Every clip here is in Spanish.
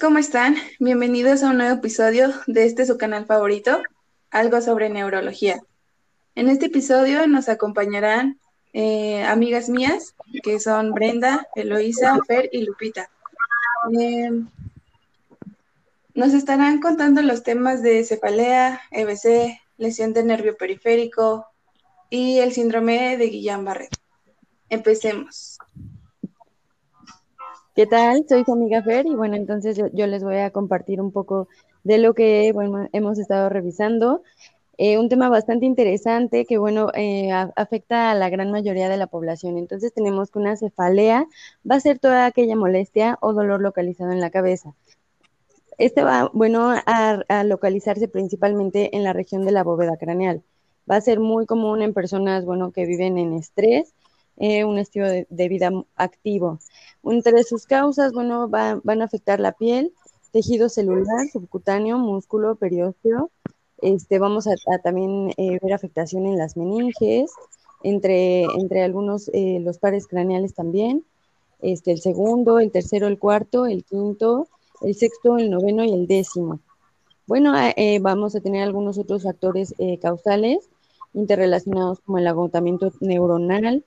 ¿cómo están? Bienvenidos a un nuevo episodio de este su canal favorito, Algo sobre Neurología. En este episodio nos acompañarán eh, amigas mías, que son Brenda, Eloísa, Fer y Lupita. Eh, nos estarán contando los temas de cefalea, EBC, lesión de nervio periférico y el síndrome de Guillain-Barré. Empecemos. ¿Qué tal? Soy su amiga Fer y bueno, entonces yo, les voy a compartir un poco de lo que bueno, hemos estado revisando. Eh, un tema bastante interesante que bueno, eh, afecta a la gran mayoría de la población. Entonces tenemos que una cefalea va a ser toda aquella molestia o dolor localizado en la cabeza. Este va, bueno, a, localizarse principalmente en la región de la bóveda craneal. Va a ser muy común en personas, bueno, que viven en estrés, eh, un estilo de vida activo. Entre sus causas, bueno, van a afectar la piel, tejido celular, subcutáneo, músculo, periósteo. Este, vamos a, también eh, ver afectación en las meninges, entre, entre algunos, eh, los pares craneales también. Este, el segundo, el tercero, el cuarto, el quinto, el sexto, el noveno y el décimo. Bueno, vamos a tener algunos otros factores causales interrelacionados como el agotamiento neuronal,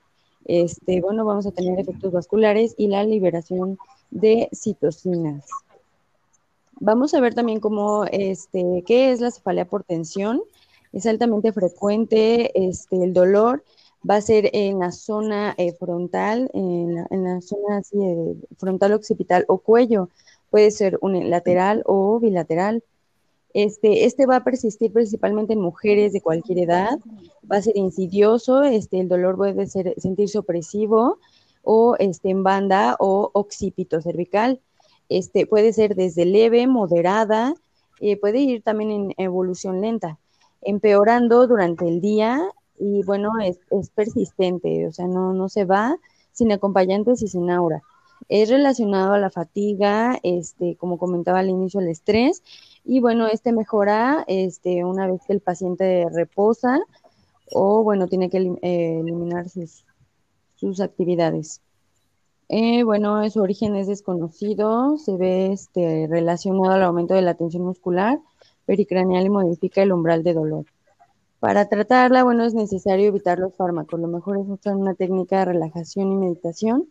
este, bueno, vamos a tener efectos vasculares y la liberación de citocinas. Vamos a ver también cómo, este, qué es la cefalea por tensión. Es altamente frecuente, este, el dolor va a ser en la zona eh, frontal, en la, zona frontal occipital o cuello. Puede ser unilateral o bilateral. Este, este va a persistir principalmente en mujeres de cualquier edad, va a ser insidioso, este, el dolor puede ser, sentirse opresivo o este, en banda o occipito cervical. Este, puede ser desde leve, moderada, eh, puede ir también en evolución lenta, empeorando durante el día y bueno, es, persistente, o sea, no, no se va sin acompañantes y sin aura. Es relacionado a la fatiga, este, como comentaba al inicio, el estrés y bueno, este mejora este, una vez que el paciente reposa o bueno, tiene que eh, eliminar sus, sus actividades. Eh, bueno, su origen es desconocido, se ve este, relacionado al aumento de la tensión muscular pericraneal y modifica el umbral de dolor. Para tratarla, bueno, es necesario evitar los fármacos. Lo mejor es usar una técnica de relajación y meditación.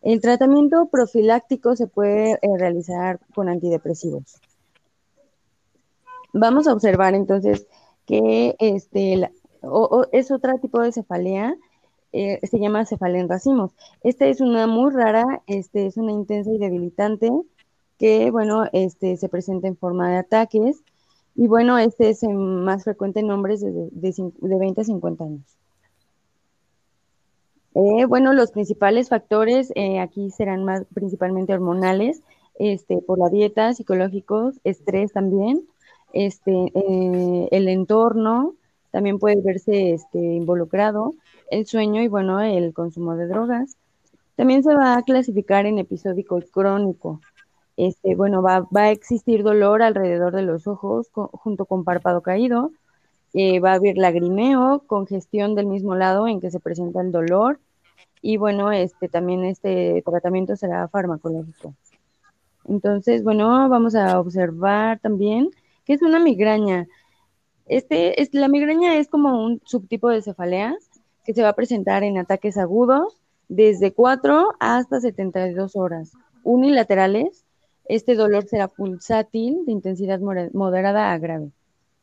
El tratamiento profiláctico se puede eh, realizar con antidepresivos. Vamos a observar entonces que este, es otro tipo de cefalea, eh, se llama cefalea en racimos. Esta es una muy rara, este, es una intensa y debilitante que, bueno, este, se presenta en forma de ataques y, bueno, este es más frecuente en hombres de, de, 20 a 50 años. Eh, bueno, los principales factores eh, aquí serán más principalmente hormonales, este, por la dieta, psicológicos, estrés también, este, eh, el entorno también puede verse este, involucrado, el sueño y bueno, el consumo de drogas. También se va a clasificar en episódico y crónico. Este, bueno, va, a existir dolor alrededor de los ojos junto con párpado caído. Eh, va a haber lagrimeo, congestión del mismo lado en que se presenta el dolor. Y bueno, este, también este tratamiento será farmacológico. Entonces, bueno, vamos a observar también ¿Qué es una migraña? Este, es, la migraña es como un subtipo de cefalea que se va a presentar en ataques agudos desde 4 hasta 72 horas. Unilaterales, este dolor será pulsátil de intensidad moderada a grave.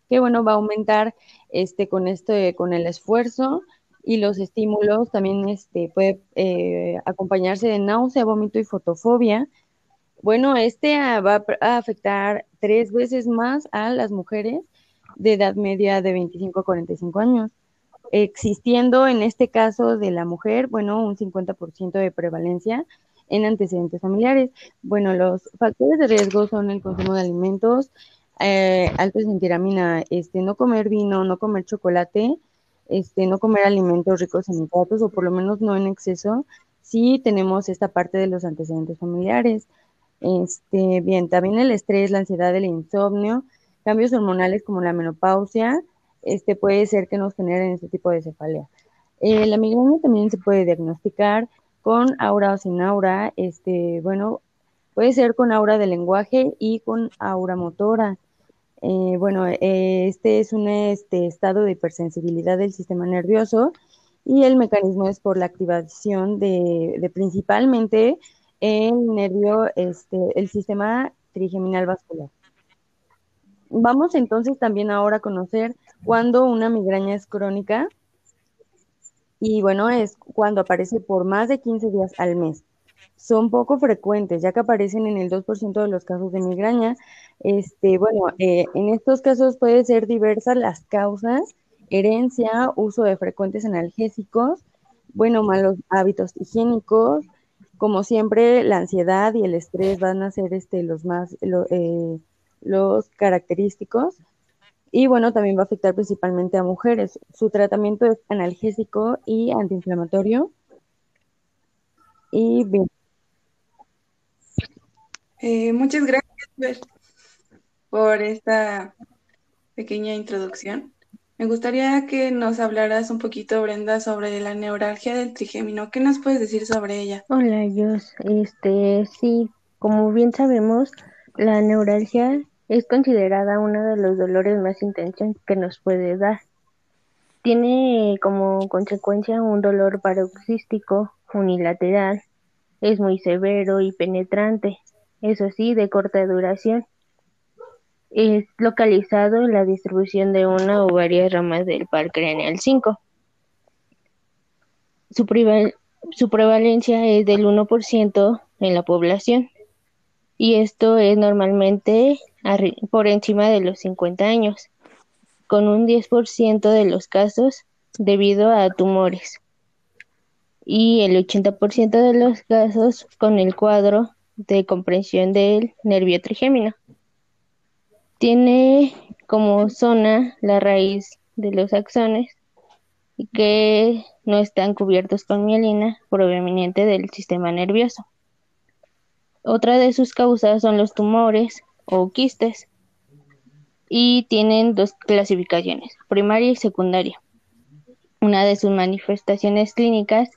Que bueno, va a aumentar este, con, este, con el esfuerzo y los estímulos. También este, puede eh, acompañarse de náusea, vómito y fotofobia bueno, este ah, va a afectar tres veces más a las mujeres de edad media de 25 a 45 años, existiendo en este caso de la mujer, bueno, un 50% de prevalencia en antecedentes familiares. Bueno, los factores de riesgo son el consumo de alimentos eh, altos en tiramina, este, no comer vino, no comer chocolate, este, no comer alimentos ricos en hidratos o por lo menos no en exceso, si tenemos esta parte de los antecedentes familiares. Este, bien, también el estrés, la ansiedad, el insomnio, cambios hormonales como la menopausia, este puede ser que nos generen este tipo de cefalea. Eh, la migraña también se puede diagnosticar con aura o sin aura. Este, bueno, Puede ser con aura de lenguaje y con aura motora. Eh, bueno, eh, este es un este, estado de hipersensibilidad del sistema nervioso y el mecanismo es por la activación de, de principalmente el nervio, este, el sistema trigeminal vascular. Vamos entonces también ahora a conocer cuando una migraña es crónica y bueno, es cuando aparece por más de 15 días al mes. Son poco frecuentes, ya que aparecen en el 2% de los casos de migraña. Este, bueno, eh, en estos casos puede ser diversas las causas, herencia, uso de frecuentes analgésicos, bueno, malos hábitos higiénicos, como siempre, la ansiedad y el estrés van a ser este, los más eh, los característicos. Y bueno, también va a afectar principalmente a mujeres. Su tratamiento es analgésico y antiinflamatorio. Y bien. Eh, muchas gracias por esta pequeña introducción. Me gustaría que nos hablaras un poquito, Brenda, sobre la neuralgia del trigémino. ¿Qué nos puedes decir sobre ella? Hola, Jos. Este, sí, como bien sabemos, la neuralgia es considerada uno de los dolores más intensos que nos puede dar. Tiene como consecuencia un dolor paroxístico unilateral. Es muy severo y penetrante, eso sí, de corta duración es localizado en la distribución de una o varias ramas del par craneal 5. Su, prevalencia es del 1% en la población y esto es normalmente por encima de los 50 años, con un 10% de los casos debido a tumores y el 80% de los casos con el cuadro de comprensión del nervio trigémino. Tiene como zona la raíz de los axones que no están cubiertos con mielina proveniente del sistema nervioso. Otra de sus causas son los tumores o quistes y tienen dos clasificaciones, primaria y secundaria. Una de sus manifestaciones clínicas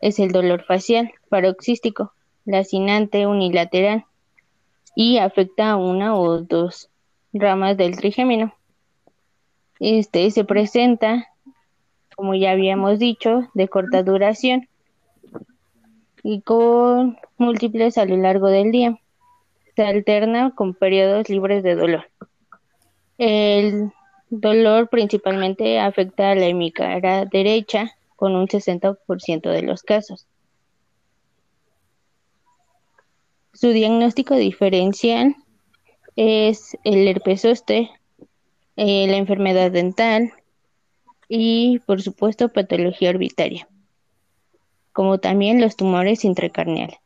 es el dolor facial paroxístico, lacinante unilateral y afecta a una o dos ramas del trigémino. Este se presenta, como ya habíamos dicho, de corta duración y con múltiples a lo largo del día. Se alterna con periodos libres de dolor. El dolor principalmente afecta a la hemicara derecha con un 60% de los casos. Su diagnóstico diferencial es el herpes zoster, eh, la enfermedad dental y, por supuesto, patología orbitaria, como también los tumores intracarneales.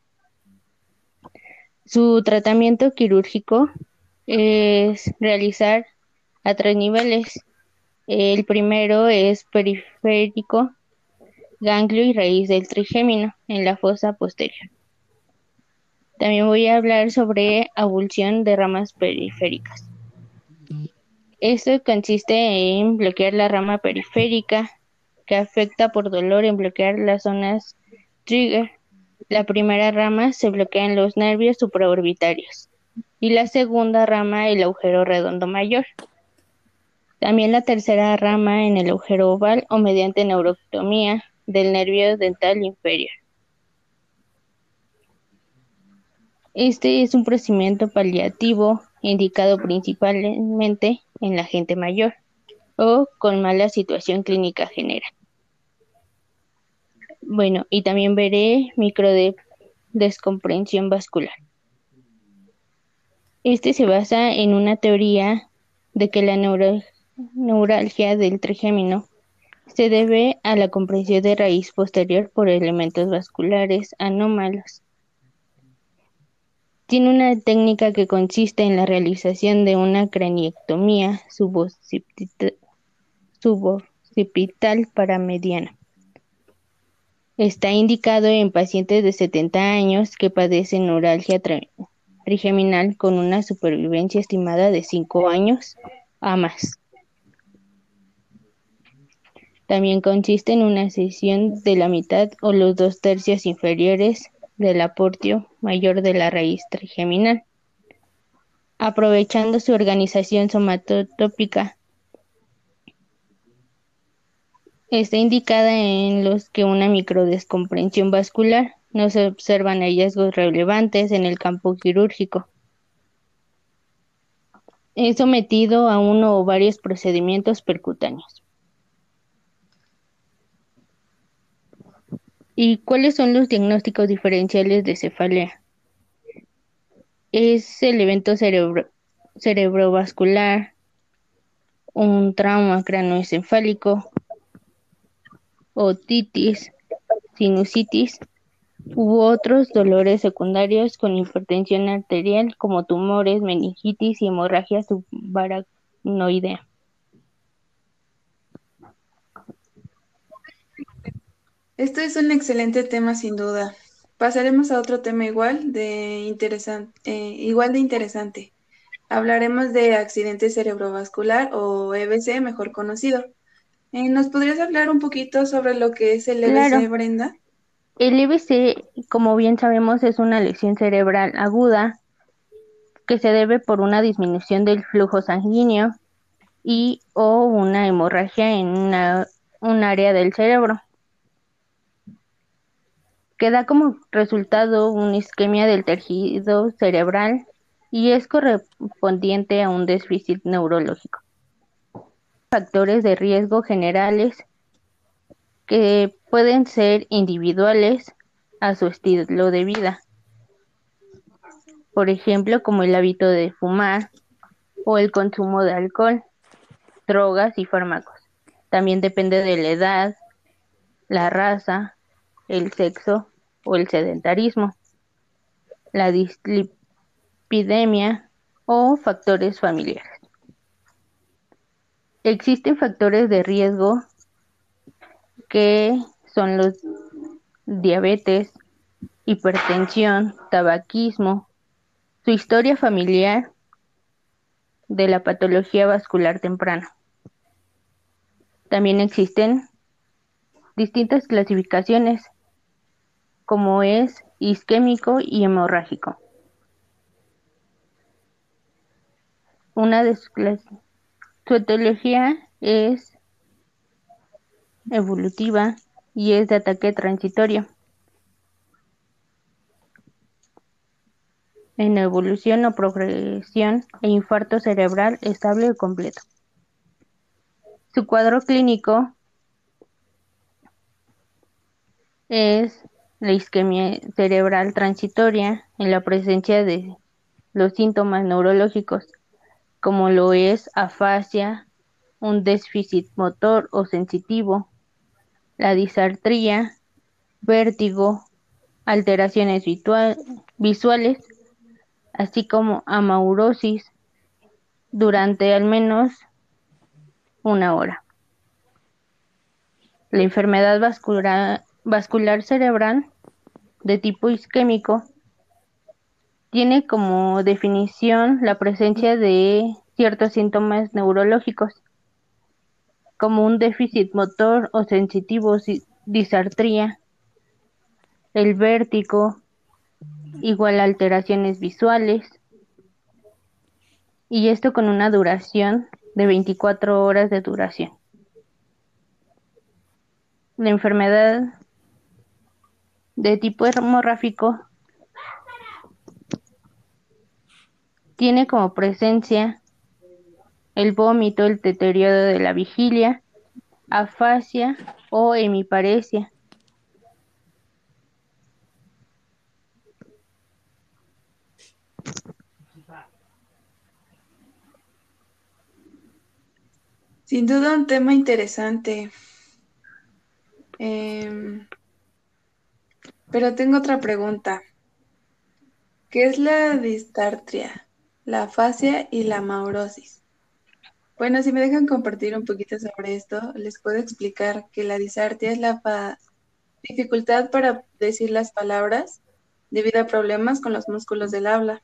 Su tratamiento quirúrgico es realizar a tres niveles. El primero es periférico, ganglio y raíz del trigémino en la fosa posterior. También voy a hablar sobre abulsión de ramas periféricas. Esto consiste en bloquear la rama periférica que afecta por dolor en bloquear las zonas trigger. La primera rama se bloquea en los nervios supraorbitarios y la segunda rama el agujero redondo mayor. También la tercera rama en el agujero oval o mediante neurotomía del nervio dental inferior. Este es un procedimiento paliativo indicado principalmente en la gente mayor o con mala situación clínica general. Bueno, y también veré micro descomprensión vascular. Este se basa en una teoría de que la neuralgia del trigémino se debe a la comprensión de raíz posterior por elementos vasculares anómalos tiene una técnica que consiste en la realización de una craniectomía suboccipital para mediana. Está indicado en pacientes de 70 años que padecen neuralgia trigeminal con una supervivencia estimada de 5 años a más. También consiste en una sesión de la mitad o los dos tercios inferiores del aportio mayor de la raíz trigeminal, aprovechando su organización somatotópica. Está indicada en los que una microdescomprensión vascular no se observan hallazgos relevantes en el campo quirúrgico. Es sometido a uno o varios procedimientos percutáneos. ¿Y cuáles son los diagnósticos diferenciales de cefalea? Es el evento cerebro cerebrovascular, un trauma cranoencefálico, otitis, sinusitis u otros dolores secundarios con hipertensión arterial como tumores, meningitis y hemorragia subaracnoidea. Esto es un excelente tema sin duda. Pasaremos a otro tema igual de interesante, eh, igual de interesante. Hablaremos de accidente cerebrovascular o EBC, mejor conocido. Eh, ¿Nos podrías hablar un poquito sobre lo que es el EBC, Claro. Brenda? El EBC, como bien sabemos, es una lesión cerebral aguda que se debe por una disminución del flujo sanguíneo y o una hemorragia en una, un área del cerebro, que da como resultado una isquemia del tejido cerebral y es correspondiente a un déficit neurológico. Factores de riesgo generales que pueden ser individuales a su estilo de vida. Por ejemplo, como el hábito de fumar o el consumo de alcohol, drogas y fármacos. También depende de la edad, la raza, el sexo o el sedentarismo, la dislipidemia o factores familiares. Existen factores de riesgo que son los diabetes, hipertensión, tabaquismo, su historia familiar de la patología vascular temprana. También existen distintas clasificaciones como es isquémico y hemorrágico. Una de sus clas- su etiología es evolutiva y es de ataque transitorio. En evolución o progresión e infarto cerebral estable o completo. Su cuadro clínico es la isquemia cerebral transitoria en la presencia de los síntomas neurológicos, como lo es afasia, un déficit motor o sensitivo, la disartría, vértigo, alteraciones visuales, así como amaurosis durante al menos una hora. La enfermedad vascular cerebral de tipo isquémico tiene como definición la presencia de ciertos síntomas neurológicos, como un déficit motor o sensitivo, si- disartría, el vértigo, igual alteraciones visuales, y esto con una duración de 24 horas de duración. La enfermedad de tipo hemorrágico tiene como presencia el vómito, el deterioro de la vigilia, afasia o hemiparesia. Sin duda un tema interesante. Em, pero tengo otra pregunta. ¿Qué es la distartria, la afasia y la maurosis? Bueno, si me dejan compartir un poquito sobre esto, les puedo explicar que la disartria es la dificultad para decir las palabras debido a problemas con los músculos del habla.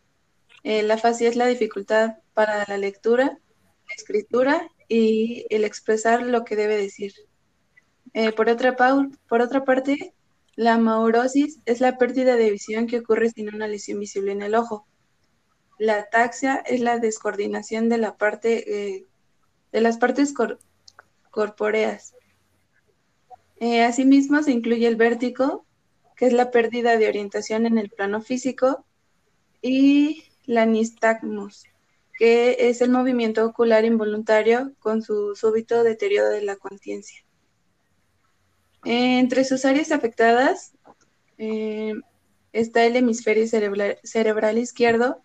Eh, la afasia es la dificultad para la lectura, la escritura y el expresar lo que debe decir. Eh, por otra, por otra parte, La maurosis es la pérdida de visión que ocurre sin una lesión visible en el ojo. La ataxia es la descoordinación de, eh, las partes corpóreas. Eh, asimismo, se incluye el vértigo, que es la pérdida de orientación en el plano físico, y la nistagmus, que es el movimiento ocular involuntario con su súbito deterioro de la conciencia. Entre sus áreas afectadas eh, está el hemisferio cerebral, izquierdo,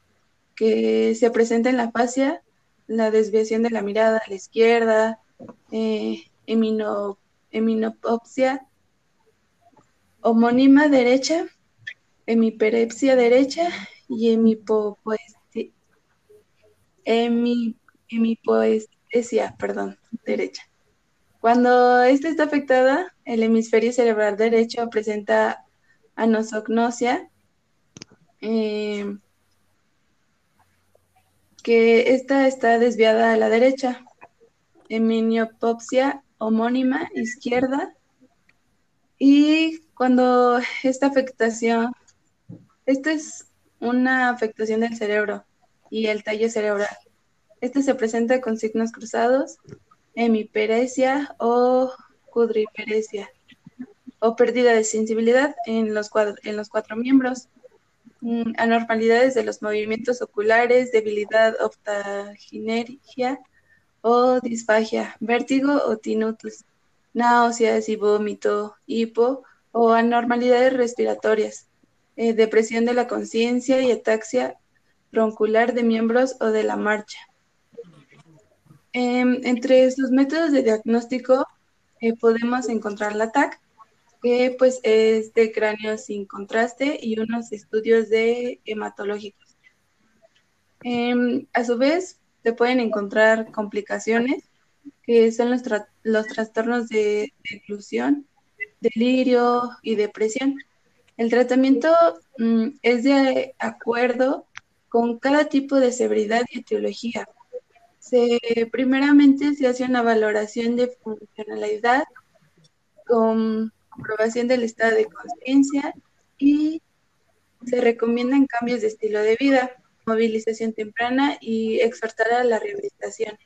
que se presenta en la fascia, la desviación de la mirada a la izquierda, eh, homónima derecha, hemiperepsia derecha y hemipoestesia, perdón, derecha. Cuando esta está afectada, el hemisferio cerebral derecho presenta anosognosia, eh, que esta está desviada a la derecha, heminiopopsia homónima izquierda, y cuando esta afectación, esta es una afectación del cerebro y el tallo cerebral. Este se presenta con signos cruzados hemiperesia o cuadriperesia o pérdida de sensibilidad en los, en los cuatro miembros, mm, anormalidades de los movimientos oculares, debilidad optaginergia o disfagia, vértigo o tinnitus, náuseas y vómito, hipo o anormalidades respiratorias, eh, depresión de la conciencia y ataxia broncular de miembros o de la marcha. Em, entre sus métodos de diagnóstico eh, podemos encontrar la TAC, que pues es de cráneo sin contraste y unos estudios de hematológicos. Em, a su vez, se pueden encontrar complicaciones, que son los, los trastornos de, inclusión, delirio y depresión. El tratamiento mm, es de acuerdo con cada tipo de severidad y etiología primeramente se hace una valoración de funcionalidad con comprobación del estado de conciencia y se recomiendan cambios de estilo de vida, movilización temprana y exhortar a la rehabilitación.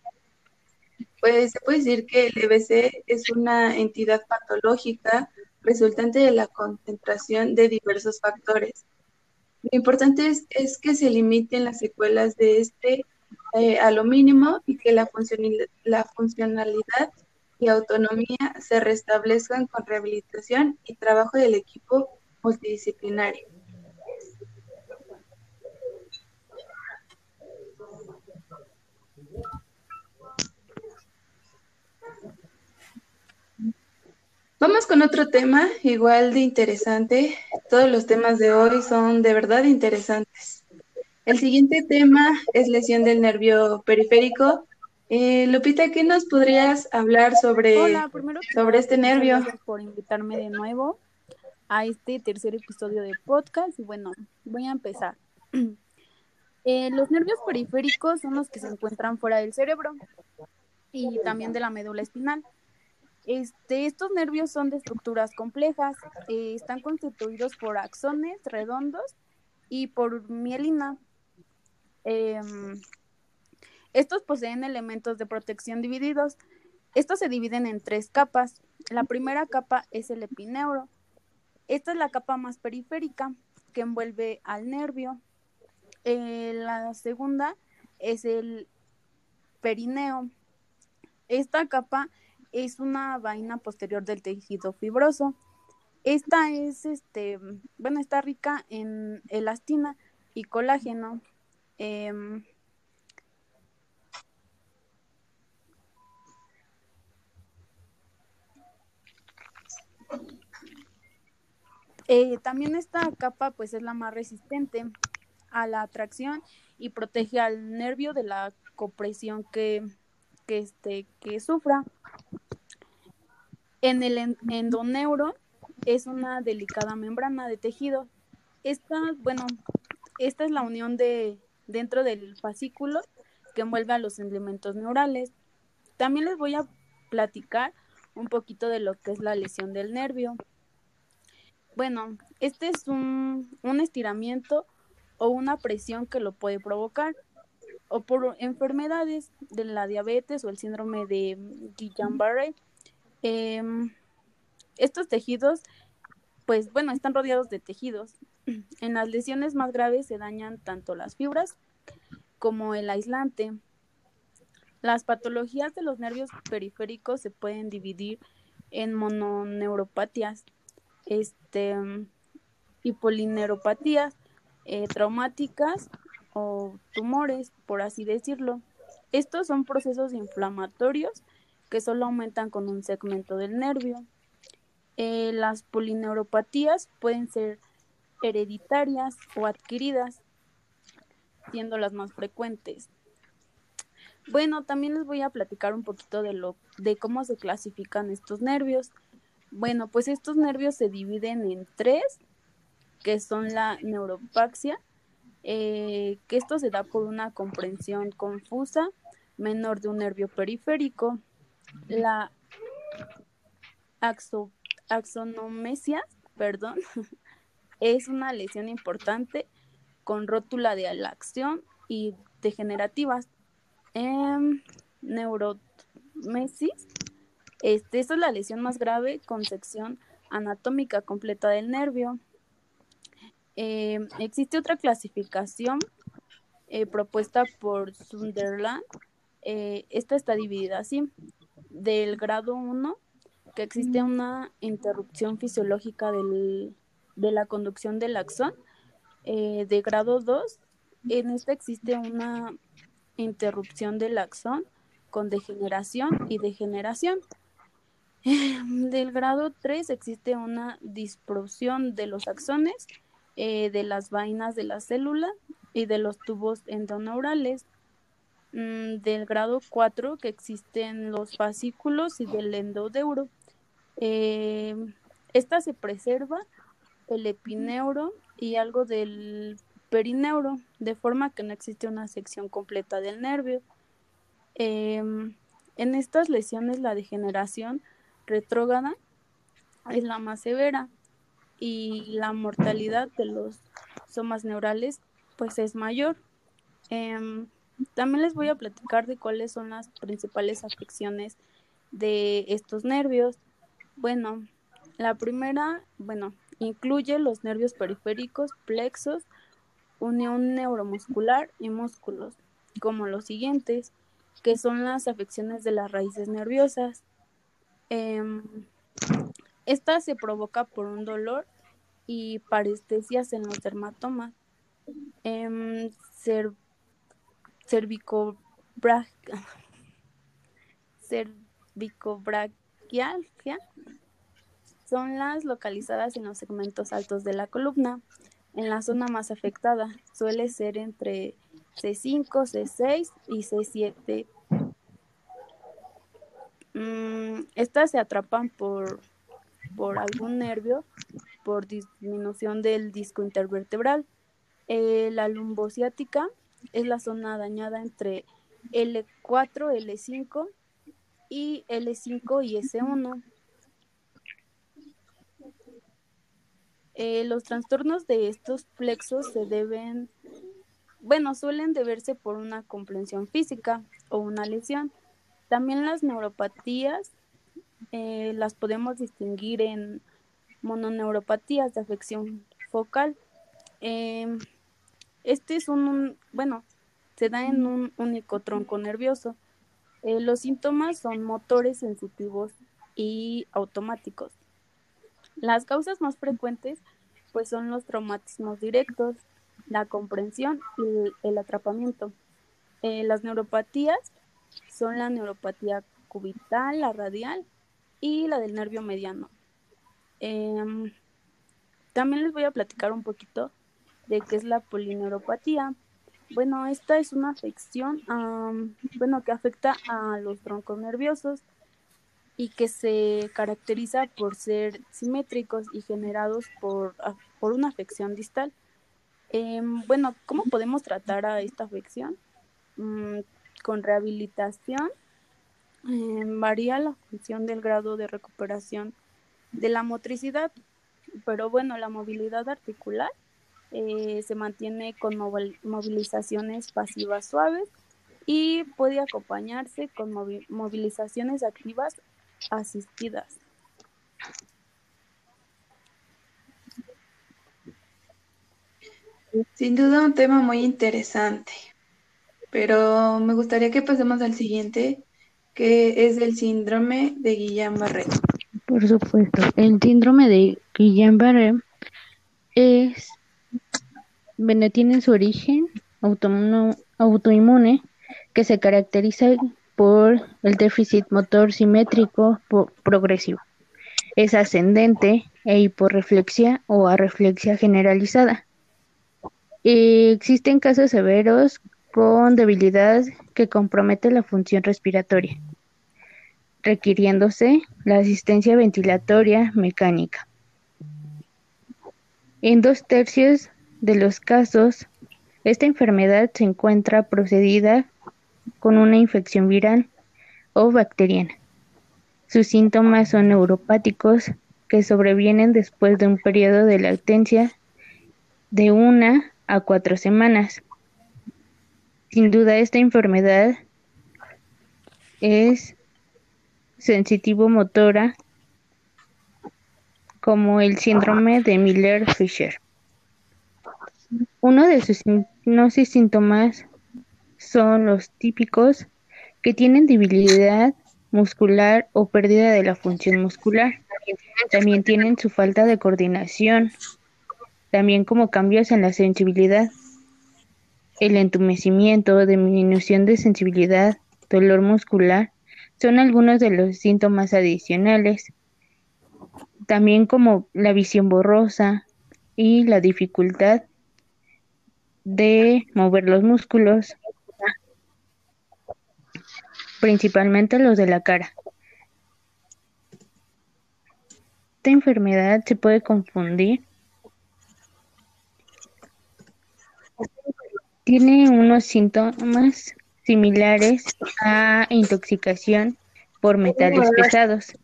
Pues se puede decir que el EBC es una entidad patológica resultante de la concentración de diversos factores. Lo importante es, es que se limiten las secuelas de este eh, a lo mínimo y que la, la funcionalidad y autonomía se restablezcan con rehabilitación y trabajo del equipo multidisciplinario. Vamos con otro tema igual de interesante. Todos los temas de hoy son de verdad interesantes. El siguiente tema es lesión del nervio periférico. Eh, Lupita, ¿qué nos podrías hablar sobre, sobre este nervio? Gracias por invitarme de nuevo a este tercer episodio de podcast. Y bueno, voy a empezar. Eh, los nervios periféricos son los que se encuentran fuera del cerebro y también de la médula espinal. Este, estos nervios son de estructuras complejas, eh, están constituidos por axones redondos y por mielina. Em, estos poseen elementos de protección divididos. Estos se dividen en tres capas. La primera capa es el epineuro. Esta es la capa más periférica que envuelve al nervio. Eh, la segunda es el perineo. Esta capa es una vaina posterior del tejido fibroso. Esta es, este, bueno, está rica en elastina y colágeno. Em, eh, también esta capa pues es la más resistente a la atracción y protege al nervio de la compresión que, que, este, que sufra. En el endoneuro es una delicada membrana de tejido. Esta, bueno, esta es la unión de dentro del fascículo que envuelve a los elementos neurales. También les voy a platicar un poquito de lo que es la lesión del nervio. Bueno, este es un, un estiramiento o una presión que lo puede provocar o por enfermedades de la diabetes o el síndrome de Guillain-Barré. Em, estos tejidos, pues bueno, están rodeados de tejidos. En las lesiones más graves se dañan tanto las fibras como el aislante. Las patologías de los nervios periféricos se pueden dividir en mononeuropatías este, y polineuropatías eh, traumáticas o tumores, por así decirlo. Estos son procesos inflamatorios que solo aumentan con un segmento del nervio. Eh, las polineuropatías pueden ser hereditarias o adquiridas, siendo las más frecuentes. Bueno, también les voy a platicar un poquito de lo de cómo se clasifican estos nervios. Bueno, pues estos nervios se dividen en tres, que son la neuropaxia, eh, que esto se da por una comprensión confusa menor de un nervio periférico, la axonomesia, perdón, es una lesión importante con rótula de alación y degenerativas. Eh, neuromesis, este, esta es la lesión más grave con sección anatómica completa del nervio. Eh, existe otra clasificación eh, propuesta por Sunderland. Eh, esta está dividida así. Del grado 1, que existe una interrupción fisiológica del, de la conducción del axón. de grado 2, en esta existe una interrupción del axón con degeneración y degeneración. Del grado 3 existe una disproporción de los axones eh, de las vainas de la célula y de los tubos endoneurales. Mm, del grado 4 que existen los fascículos y del endodeuro. Eh, esta se preserva el epineuro y algo del perineuro, de forma que no existe una sección completa del nervio. Em, en estas lesiones la degeneración retrógrada es la más severa y la mortalidad de los somas neurales pues es mayor. Em, también les voy a platicar de cuáles son las principales afecciones de estos nervios. Bueno, la primera, bueno, incluye los nervios periféricos, plexos, unión neuromuscular y músculos, como los siguientes, que son las afecciones de las raíces nerviosas. Em, esta se provoca por un dolor y parestesias en los dermatomas. Eh, son las localizadas en los segmentos altos de la columna. En la zona más afectada suele ser entre C5, C6 y C7 Mm, estas se atrapan por, por algún nervio, por disminución del disco intervertebral. Eh, la lumbociática es la zona dañada entre L4, L5 y L5 y S1. Eh, los trastornos de estos plexos se deben, bueno, suelen deberse por una comprensión física o una lesión. También las neuropatías eh, las podemos distinguir en mononeuropatías de afección focal. Em, este es un, bueno, se da en un único tronco nervioso. Eh, los síntomas son motores sensitivos y automáticos. Las causas más frecuentes pues son los traumatismos directos, la comprensión y el, atrapamiento. Eh, las neuropatías son la neuropatía cubital, la radial y la del nervio mediano. Em, también les voy a platicar un poquito de qué es la polineuropatía. Bueno, esta es una afección bueno, que afecta a los troncos nerviosos y que se caracteriza por ser simétricos y generados por, por una afección distal. Em, bueno, ¿cómo podemos tratar a esta afección? Mm, con rehabilitación eh, varía la función del grado de recuperación de la motricidad. pero bueno, la movilidad articular eh, se mantiene con movilizaciones pasivas suaves y puede acompañarse con movilizaciones activas asistidas. Sin duda un tema muy interesante, pero me gustaría que pasemos al siguiente, que es el síndrome de Guillain-Barré. Por supuesto, el síndrome de Guillain-Barré es, bueno, tiene su origen autoinmune que se caracteriza por el déficit motor simétrico progresivo. Es ascendente e hiporreflexia o arreflexia generalizada existen casos severos con debilidad que compromete la función respiratoria, requiriéndose la asistencia ventilatoria mecánica. En dos tercios de los casos, esta enfermedad se encuentra procedida con una infección viral o bacteriana. Sus síntomas son neuropáticos que sobrevienen después de un periodo de latencia de una a cuatro semanas. Sin duda esta enfermedad es sensitivo motora como el síndrome de Miller-Fisher. Uno de sus signos y síntomas son los típicos que tienen debilidad muscular o pérdida de la función muscular. También tienen su falta de coordinación, también como cambios en la sensibilidad, el entumecimiento, disminución de sensibilidad, dolor muscular, son algunos de los síntomas adicionales, también como la visión borrosa y la dificultad de mover los músculos, principalmente los de la cara. Esta enfermedad se puede confundir Tiene unos síntomas similares a intoxicación por metales pesados,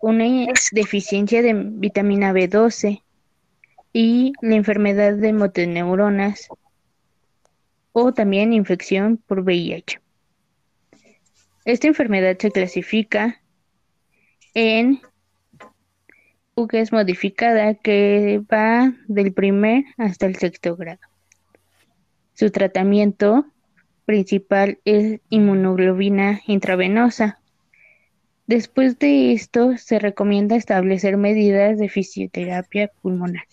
una deficiencia de vitamina B12 y la enfermedad de motoneuronas o también infección por VIH. Esta enfermedad se clasifica en UGES modificada que va del primer hasta el sexto grado. Su tratamiento principal es inmunoglobina intravenosa. Después de esto, se recomienda establecer medidas de fisioterapia pulmonar.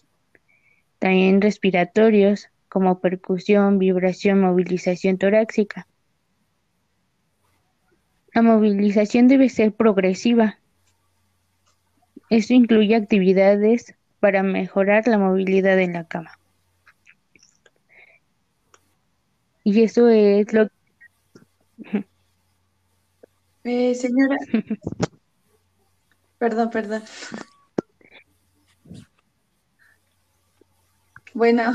También respiratorios como percusión, vibración, movilización torácica. La movilización debe ser progresiva. Esto incluye actividades para mejorar la movilidad en la cama. Y eso es lo eh, señora. perdón, perdón. Bueno,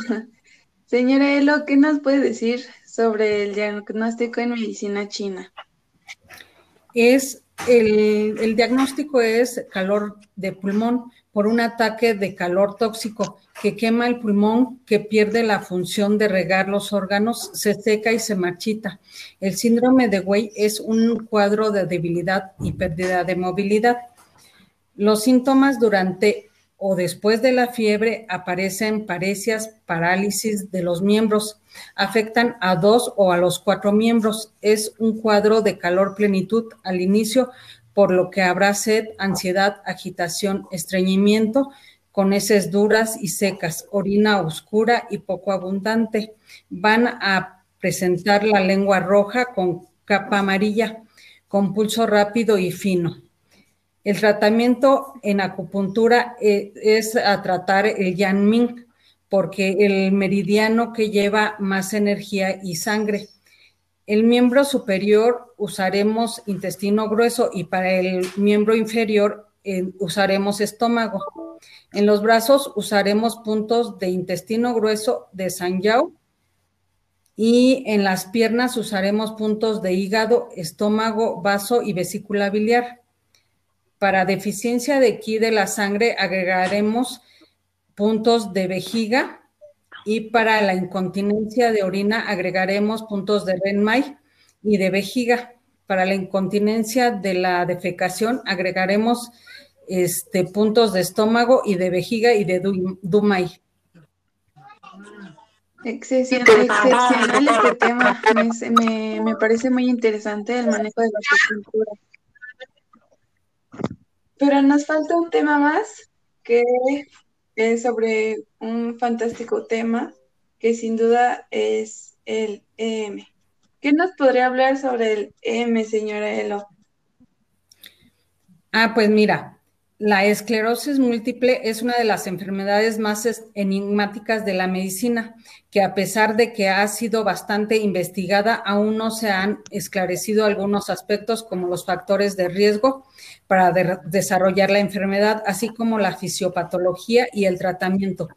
señora Elo, ¿qué nos puede decir sobre el diagnóstico en medicina china? Es el, el diagnóstico es calor de pulmón por un ataque de calor tóxico que quema el pulmón, que pierde la función de regar los órganos, se seca y se marchita. El síndrome de Wei es un cuadro de debilidad y pérdida de movilidad. Los síntomas durante o después de la fiebre aparecen parecias, parálisis de los miembros, afectan a dos o a los cuatro miembros. Es un cuadro de calor plenitud al inicio, por lo que habrá sed, ansiedad, agitación, estreñimiento, con heces duras y secas, orina oscura y poco abundante. Van a presentar la lengua roja con capa amarilla, con pulso rápido y fino. El tratamiento en acupuntura eh, es a tratar el Yanming, porque el meridiano que lleva más energía y sangre. El miembro superior usaremos intestino grueso y para el miembro inferior eh, usaremos estómago. En los brazos usaremos puntos de intestino grueso de Yao y en las piernas usaremos puntos de hígado, estómago, vaso y vesícula biliar. Para deficiencia de ki de la sangre agregaremos puntos de vejiga y para la incontinencia de orina agregaremos puntos de Renmai y de vejiga. Para la incontinencia de la defecación agregaremos este, puntos de estómago y de vejiga y de Dumai. Excepcional, este tema. Me, me, parece muy interesante el manejo de la acupuntura. Pero nos falta un tema más que es sobre un fantástico tema que sin duda es el EM. ¿Qué nos podría hablar sobre el EM, señora Elo? Ah, pues mira, la esclerosis múltiple es una de las enfermedades más enigmáticas de la medicina, que a pesar de que ha sido bastante investigada, aún no se han esclarecido algunos aspectos como los factores de riesgo para desarrollar la enfermedad, así como la fisiopatología y el tratamiento,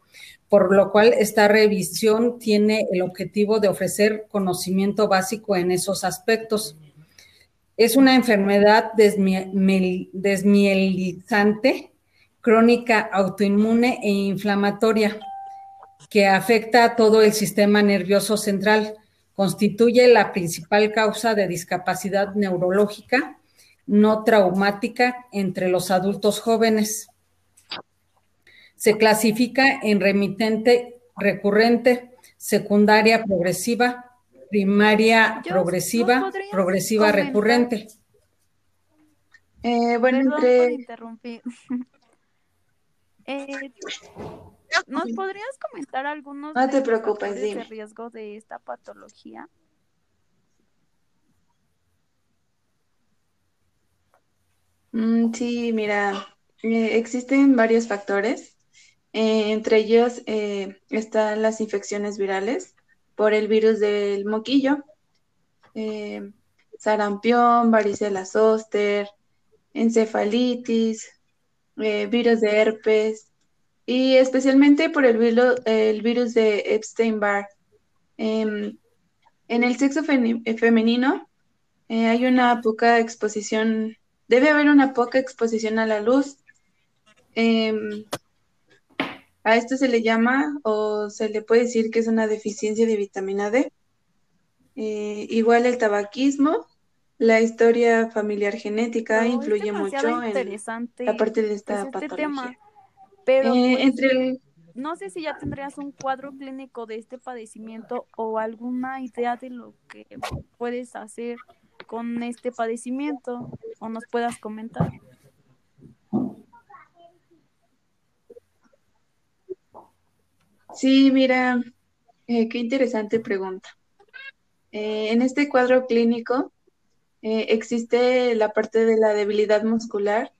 por lo cual esta revisión tiene el objetivo de ofrecer conocimiento básico en esos aspectos. Es una enfermedad desmielizante, crónica, autoinmune e inflamatoria que afecta a todo el sistema nervioso central. Constituye la principal causa de discapacidad neurológica no traumática entre los adultos jóvenes. Se clasifica en remitente recurrente, secundaria progresiva, primaria progresiva, progresiva recurrente. Eh, bueno, entre... interrumpir. Eh, ¿Nos podrías comentar algunos no te preocupes, de riesgo de esta patología? Mm, sí, mira, eh, existen varios factores. entre ellos están las infecciones virales, por el virus del moquillo, eh, sarampión, varicela zoster, encefalitis, eh, virus de herpes y especialmente por el, el virus de Epstein-Barr. Em, en el sexo femenino eh, hay una poca exposición, debe haber una poca exposición a la luz. A esto se le llama o se le puede decir que es una deficiencia de vitamina D. Eh, igual el tabaquismo, la historia familiar genética influye mucho en la parte de esta pues, este patología. pero eh, pues, entre no sé si ya tendrías un cuadro clínico de este padecimiento o alguna idea de lo que puedes hacer con este padecimiento o nos puedas comentar. Sí, mira, eh, qué interesante pregunta. Eh, en este cuadro clínico eh, existe la parte de la debilidad muscular,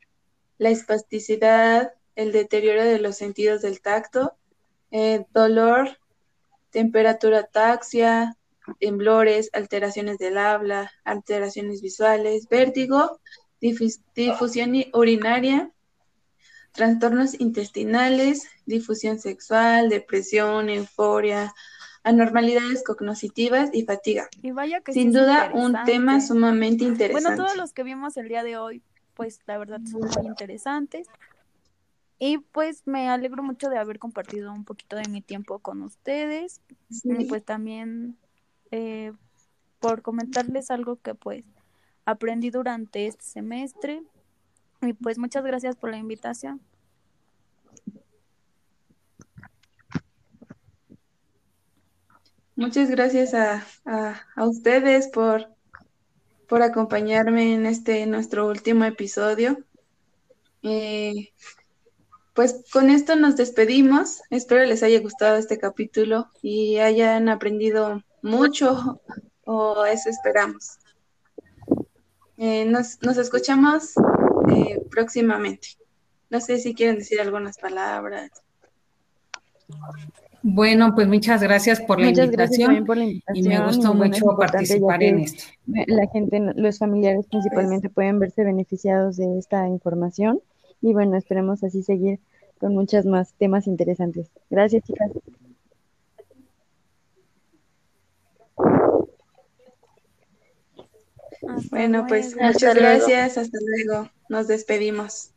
la espasticidad, el deterioro de los sentidos del tacto, dolor, temperatura taxia, temblores, alteraciones del habla, alteraciones visuales, vértigo, difusión urinaria, trastornos intestinales, difusión sexual, depresión, euforia, anormalidades cognitivas y fatiga. Y vaya que Sin duda, un tema sumamente interesante. Bueno, todos los que vimos el día de hoy, pues la verdad son muy interesantes. Y pues me alegro mucho de haber compartido un poquito de mi tiempo con ustedes. Y pues también eh, por comentarles algo que pues aprendí durante este semestre y pues muchas gracias por la invitación. Muchas gracias a, ustedes por, por acompañarme en este nuestro último episodio. Eh, pues con esto nos despedimos. Espero les haya gustado este capítulo y hayan aprendido mucho, o eso esperamos. Eh, nos, nos escuchamos eh, próximamente. No sé si quieren decir algunas palabras. Bueno, pues muchas gracias por la, invitación, por la invitación. Y me gustó mucho participar en esto. La gente, los familiares principalmente pueden verse beneficiados de esta información. Y bueno, esperemos así seguir con muchos más temas interesantes. Gracias, chicas. bueno, pues muchas gracias. Hasta luego. Nos despedimos.